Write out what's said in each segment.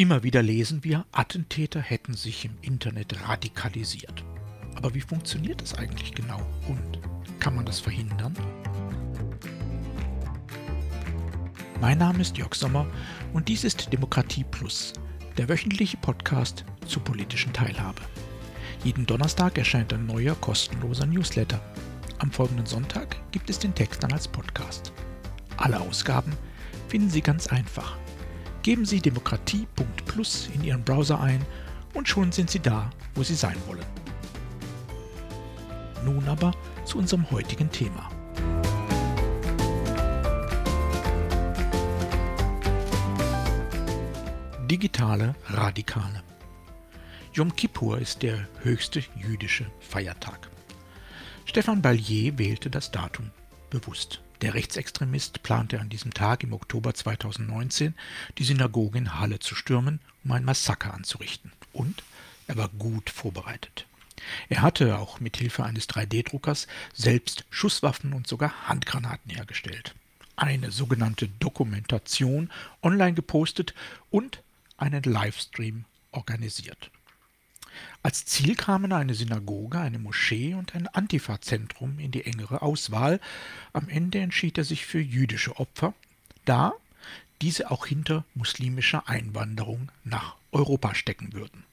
Immer wieder lesen wir, Attentäter hätten sich im Internet radikalisiert. Aber wie funktioniert das eigentlich genau und kann man das verhindern? Mein Name ist Jörg Sommer und dies ist Demokratie Plus, der wöchentliche Podcast zur politischen Teilhabe. Jeden Donnerstag erscheint ein neuer kostenloser Newsletter. Am folgenden Sonntag gibt es den Text dann als Podcast. Alle Ausgaben finden Sie ganz einfach Geben Sie demokratie.plus in Ihren Browser ein und schon sind Sie da, wo Sie sein wollen. Nun aber zu unserem heutigen Thema. Digitale Radikale. Yom Kippur ist der höchste jüdische Feiertag. Stefan Ballier wählte das Datum bewusst. Der Rechtsextremist plante an diesem Tag im Oktober 2019, die Synagoge in Halle zu stürmen, um ein Massaker anzurichten. Und er war gut vorbereitet. Er hatte auch mit Hilfe eines 3D-Druckers selbst Schusswaffen und sogar Handgranaten hergestellt. Eine sogenannte Dokumentation online gepostet und einen Livestream organisiert. Als Ziel kamen eine Synagoge, eine Moschee und ein Antifa-Zentrum in die engere Auswahl. Am Ende entschied er sich für jüdische Opfer, da diese auch hinter muslimischer Einwanderung nach Europa stecken würden.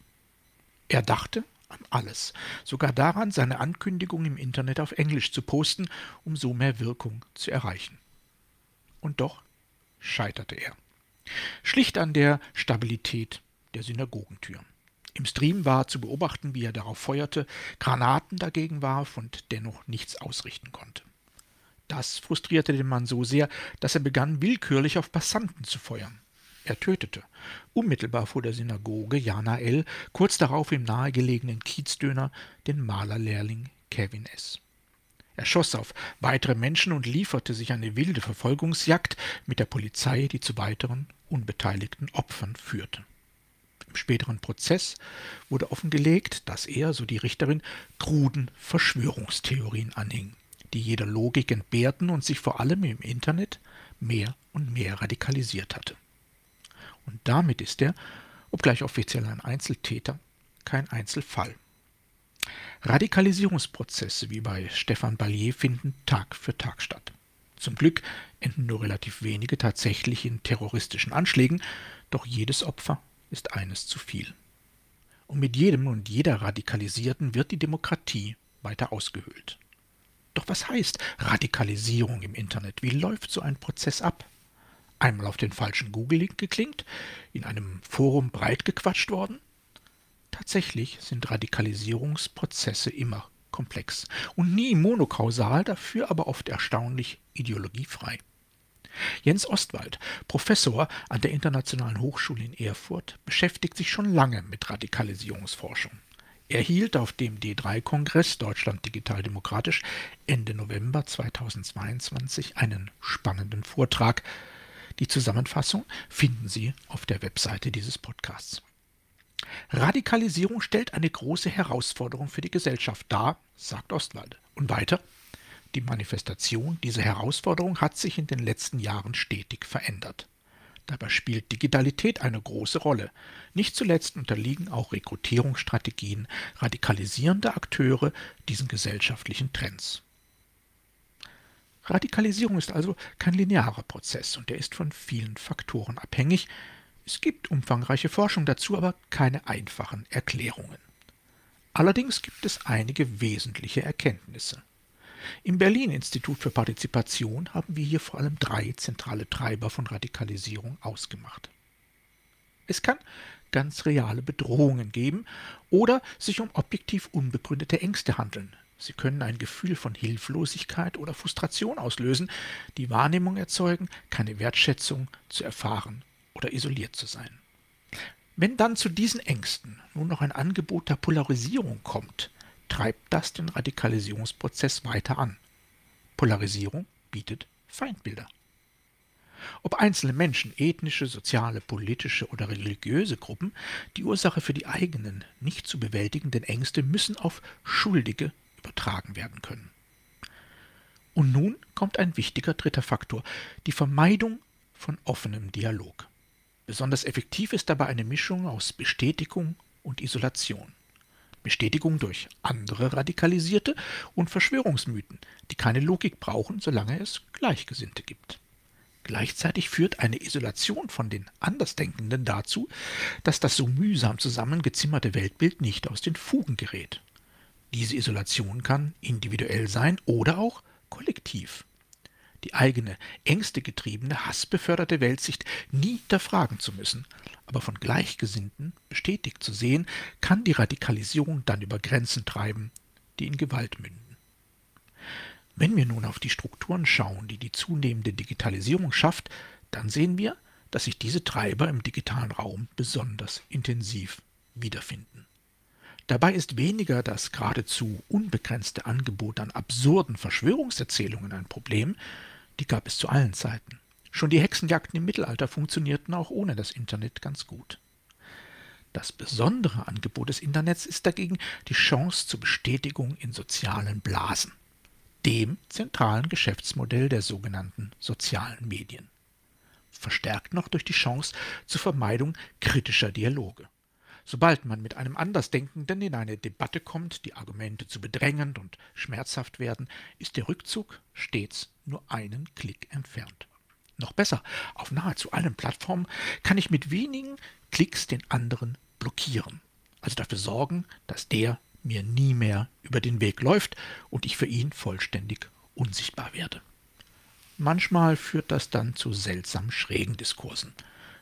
Er dachte an alles, sogar daran, seine Ankündigung im Internet auf Englisch zu posten, um so mehr Wirkung zu erreichen. Und doch scheiterte er. Schlicht an der Stabilität der Synagogentür. Im Stream war zu beobachten, wie er darauf feuerte, Granaten dagegen warf und dennoch nichts ausrichten konnte. Das frustrierte den Mann so sehr, dass er begann, willkürlich auf Passanten zu feuern. Er tötete, unmittelbar vor der Synagoge Jana L., kurz darauf im nahegelegenen Kiezdöner, den Malerlehrling Kevin S. Er schoss auf weitere Menschen und lieferte sich eine wilde Verfolgungsjagd mit der Polizei, die zu weiteren unbeteiligten Opfern führte. Späteren Prozess wurde offengelegt, dass er, so die Richterin, kruden Verschwörungstheorien anhing, die jeder Logik entbehrten und sich vor allem im Internet mehr und mehr radikalisiert hatte. Und damit ist er, obgleich offiziell ein Einzeltäter, kein Einzelfall. Radikalisierungsprozesse wie bei Stefan Ballier finden Tag für Tag statt. Zum Glück enden nur relativ wenige tatsächlich in terroristischen Anschlägen, doch jedes Opfer ist eines zu viel. Und mit jedem und jeder Radikalisierten wird die Demokratie weiter ausgehöhlt. Doch was heißt Radikalisierung im Internet? Wie läuft so ein Prozess ab? Einmal auf den falschen Google-Link geklingt, in einem Forum breit gequatscht worden? Tatsächlich sind Radikalisierungsprozesse immer komplex und nie monokausal, dafür aber oft erstaunlich ideologiefrei. Jens Ostwald, Professor an der Internationalen Hochschule in Erfurt, beschäftigt sich schon lange mit Radikalisierungsforschung. Er hielt auf dem D3-Kongress Deutschland Digital Demokratisch Ende November 2022 einen spannenden Vortrag. Die Zusammenfassung finden Sie auf der Webseite dieses Podcasts. Radikalisierung stellt eine große Herausforderung für die Gesellschaft dar, sagt Ostwald. Und weiter, die Manifestation dieser Herausforderung hat sich in den letzten Jahren stetig verändert. Dabei spielt Digitalität eine große Rolle. Nicht zuletzt unterliegen auch Rekrutierungsstrategien radikalisierender Akteure diesen gesellschaftlichen Trends. Radikalisierung ist also kein linearer Prozess und er ist von vielen Faktoren abhängig. Es gibt umfangreiche Forschung dazu, aber keine einfachen Erklärungen. Allerdings gibt es einige wesentliche Erkenntnisse. Im Berlin-Institut für Partizipation haben wir hier vor allem drei zentrale Treiber von Radikalisierung ausgemacht. Es kann ganz reale Bedrohungen geben oder sich um objektiv unbegründete Ängste handeln. Sie können ein Gefühl von Hilflosigkeit oder Frustration auslösen, die Wahrnehmung erzeugen, keine Wertschätzung zu erfahren oder isoliert zu sein. Wenn dann zu diesen Ängsten nun noch ein Angebot der Polarisierung kommt, treibt das den Radikalisierungsprozess weiter an. Polarisierung bietet Feindbilder. Ob einzelne Menschen, ethnische, soziale, politische oder religiöse Gruppen, die Ursache für die eigenen, nicht zu bewältigenden Ängste müssen auf Schuldige übertragen werden können. Und nun kommt ein wichtiger dritter Faktor, die Vermeidung von offenem Dialog. Besonders effektiv ist dabei eine Mischung aus Bestätigung und Isolation. Bestätigung durch andere Radikalisierte und Verschwörungsmythen, die keine Logik brauchen, solange es Gleichgesinnte gibt. Gleichzeitig führt eine Isolation von den Andersdenkenden dazu, dass das so mühsam zusammengezimmerte Weltbild nicht aus den Fugen gerät. Diese Isolation kann individuell sein oder auch kollektiv. Die eigene, ängstegetriebene, hassbeförderte Weltsicht nie hinterfragen zu müssen, aber von Gleichgesinnten bestätigt zu sehen, kann die Radikalisierung dann über Grenzen treiben, die in Gewalt münden. Wenn wir nun auf die Strukturen schauen, die die zunehmende Digitalisierung schafft, dann sehen wir, dass sich diese Treiber im digitalen Raum besonders intensiv wiederfinden. Dabei ist weniger das geradezu unbegrenzte Angebot an absurden Verschwörungserzählungen ein Problem, die gab es zu allen Zeiten. Schon die Hexenjagden im Mittelalter funktionierten auch ohne das Internet ganz gut. Das besondere Angebot des Internets ist dagegen die Chance zur Bestätigung in sozialen Blasen dem zentralen Geschäftsmodell der sogenannten sozialen Medien. Verstärkt noch durch die Chance zur Vermeidung kritischer Dialoge. Sobald man mit einem Andersdenkenden in eine Debatte kommt, die Argumente zu bedrängend und schmerzhaft werden, ist der Rückzug stets nur einen Klick entfernt. Noch besser, auf nahezu allen Plattformen kann ich mit wenigen Klicks den anderen blockieren. Also dafür sorgen, dass der mir nie mehr über den Weg läuft und ich für ihn vollständig unsichtbar werde. Manchmal führt das dann zu seltsam schrägen Diskursen.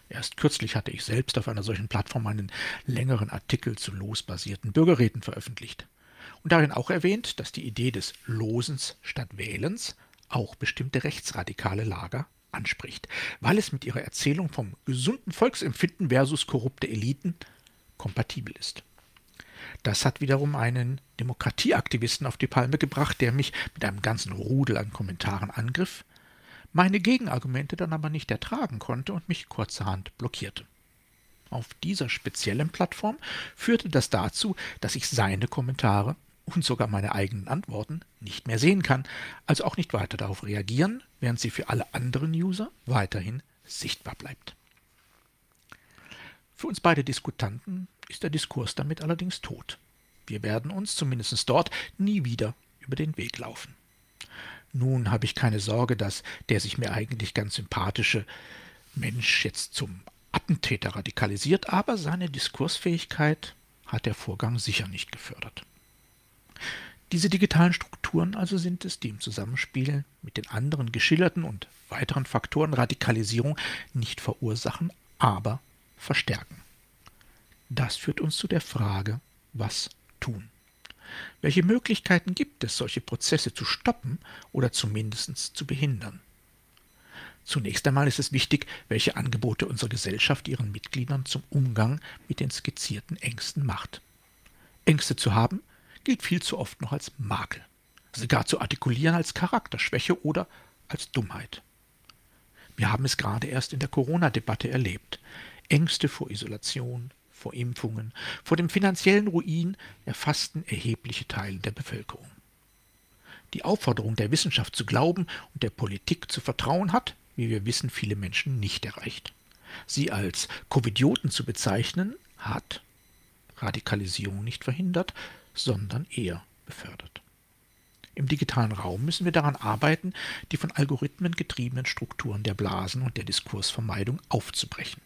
Erst kürzlich hatte ich selbst auf einer solchen Plattform einen längeren Artikel zu losbasierten Bürgerräten veröffentlicht und darin auch erwähnt, dass die Idee des Losens statt Wählens auch bestimmte rechtsradikale Lager anspricht, weil es mit ihrer Erzählung vom gesunden Volksempfinden versus korrupte Eliten kompatibel ist. Das hat wiederum einen Demokratieaktivisten auf die Palme gebracht, der mich mit einem ganzen Rudel an Kommentaren angriff, meine Gegenargumente dann aber nicht ertragen konnte und mich kurzerhand blockierte. Auf dieser speziellen Plattform führte das dazu, dass ich seine Kommentare und sogar meine eigenen Antworten nicht mehr sehen kann, also auch nicht weiter darauf reagieren, während sie für alle anderen User weiterhin sichtbar bleibt. Für uns beide Diskutanten ist der Diskurs damit allerdings tot. Wir werden uns, zumindest dort, nie wieder über den Weg laufen. Nun habe ich keine Sorge, dass der sich mir eigentlich ganz sympathische Mensch jetzt zum Attentäter radikalisiert, aber seine Diskursfähigkeit hat der Vorgang sicher nicht gefördert. Diese digitalen Strukturen also sind es, die im Zusammenspiel mit den anderen geschilderten und weiteren Faktoren Radikalisierung nicht verursachen, aber verstärken. Das führt uns zu der Frage, was tun? Welche Möglichkeiten gibt es, solche Prozesse zu stoppen oder zumindest zu behindern? Zunächst einmal ist es wichtig, welche Angebote unsere Gesellschaft ihren Mitgliedern zum Umgang mit den skizzierten Ängsten macht. Ängste zu haben, gilt viel zu oft noch als Makel, sogar zu artikulieren als Charakterschwäche oder als Dummheit. Wir haben es gerade erst in der Corona-Debatte erlebt. Ängste vor Isolation, vor Impfungen, vor dem finanziellen Ruin erfassten erhebliche Teile der Bevölkerung. Die Aufforderung der Wissenschaft zu glauben und der Politik zu vertrauen hat, wie wir wissen, viele Menschen nicht erreicht. Sie als Covidioten zu bezeichnen, hat Radikalisierung nicht verhindert, sondern eher befördert. Im digitalen Raum müssen wir daran arbeiten, die von Algorithmen getriebenen Strukturen der Blasen und der Diskursvermeidung aufzubrechen.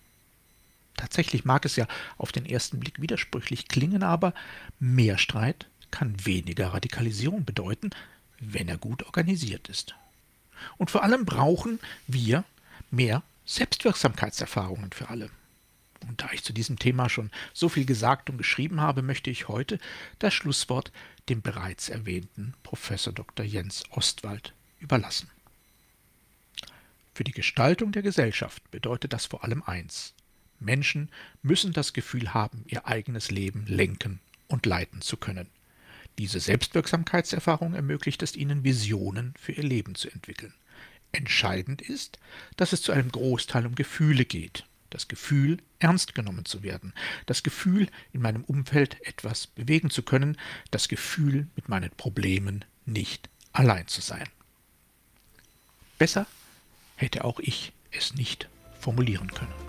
Tatsächlich mag es ja auf den ersten Blick widersprüchlich klingen, aber mehr Streit kann weniger Radikalisierung bedeuten, wenn er gut organisiert ist. Und vor allem brauchen wir mehr Selbstwirksamkeitserfahrungen für alle. Und da ich zu diesem Thema schon so viel gesagt und geschrieben habe, möchte ich heute das Schlusswort dem bereits erwähnten Professor Dr. Jens Ostwald überlassen. Für die Gestaltung der Gesellschaft bedeutet das vor allem eins, Menschen müssen das Gefühl haben, ihr eigenes Leben lenken und leiten zu können. Diese Selbstwirksamkeitserfahrung ermöglicht es ihnen, Visionen für ihr Leben zu entwickeln. Entscheidend ist, dass es zu einem Großteil um Gefühle geht. Das Gefühl, ernst genommen zu werden. Das Gefühl, in meinem Umfeld etwas bewegen zu können. Das Gefühl, mit meinen Problemen nicht allein zu sein. Besser hätte auch ich es nicht formulieren können.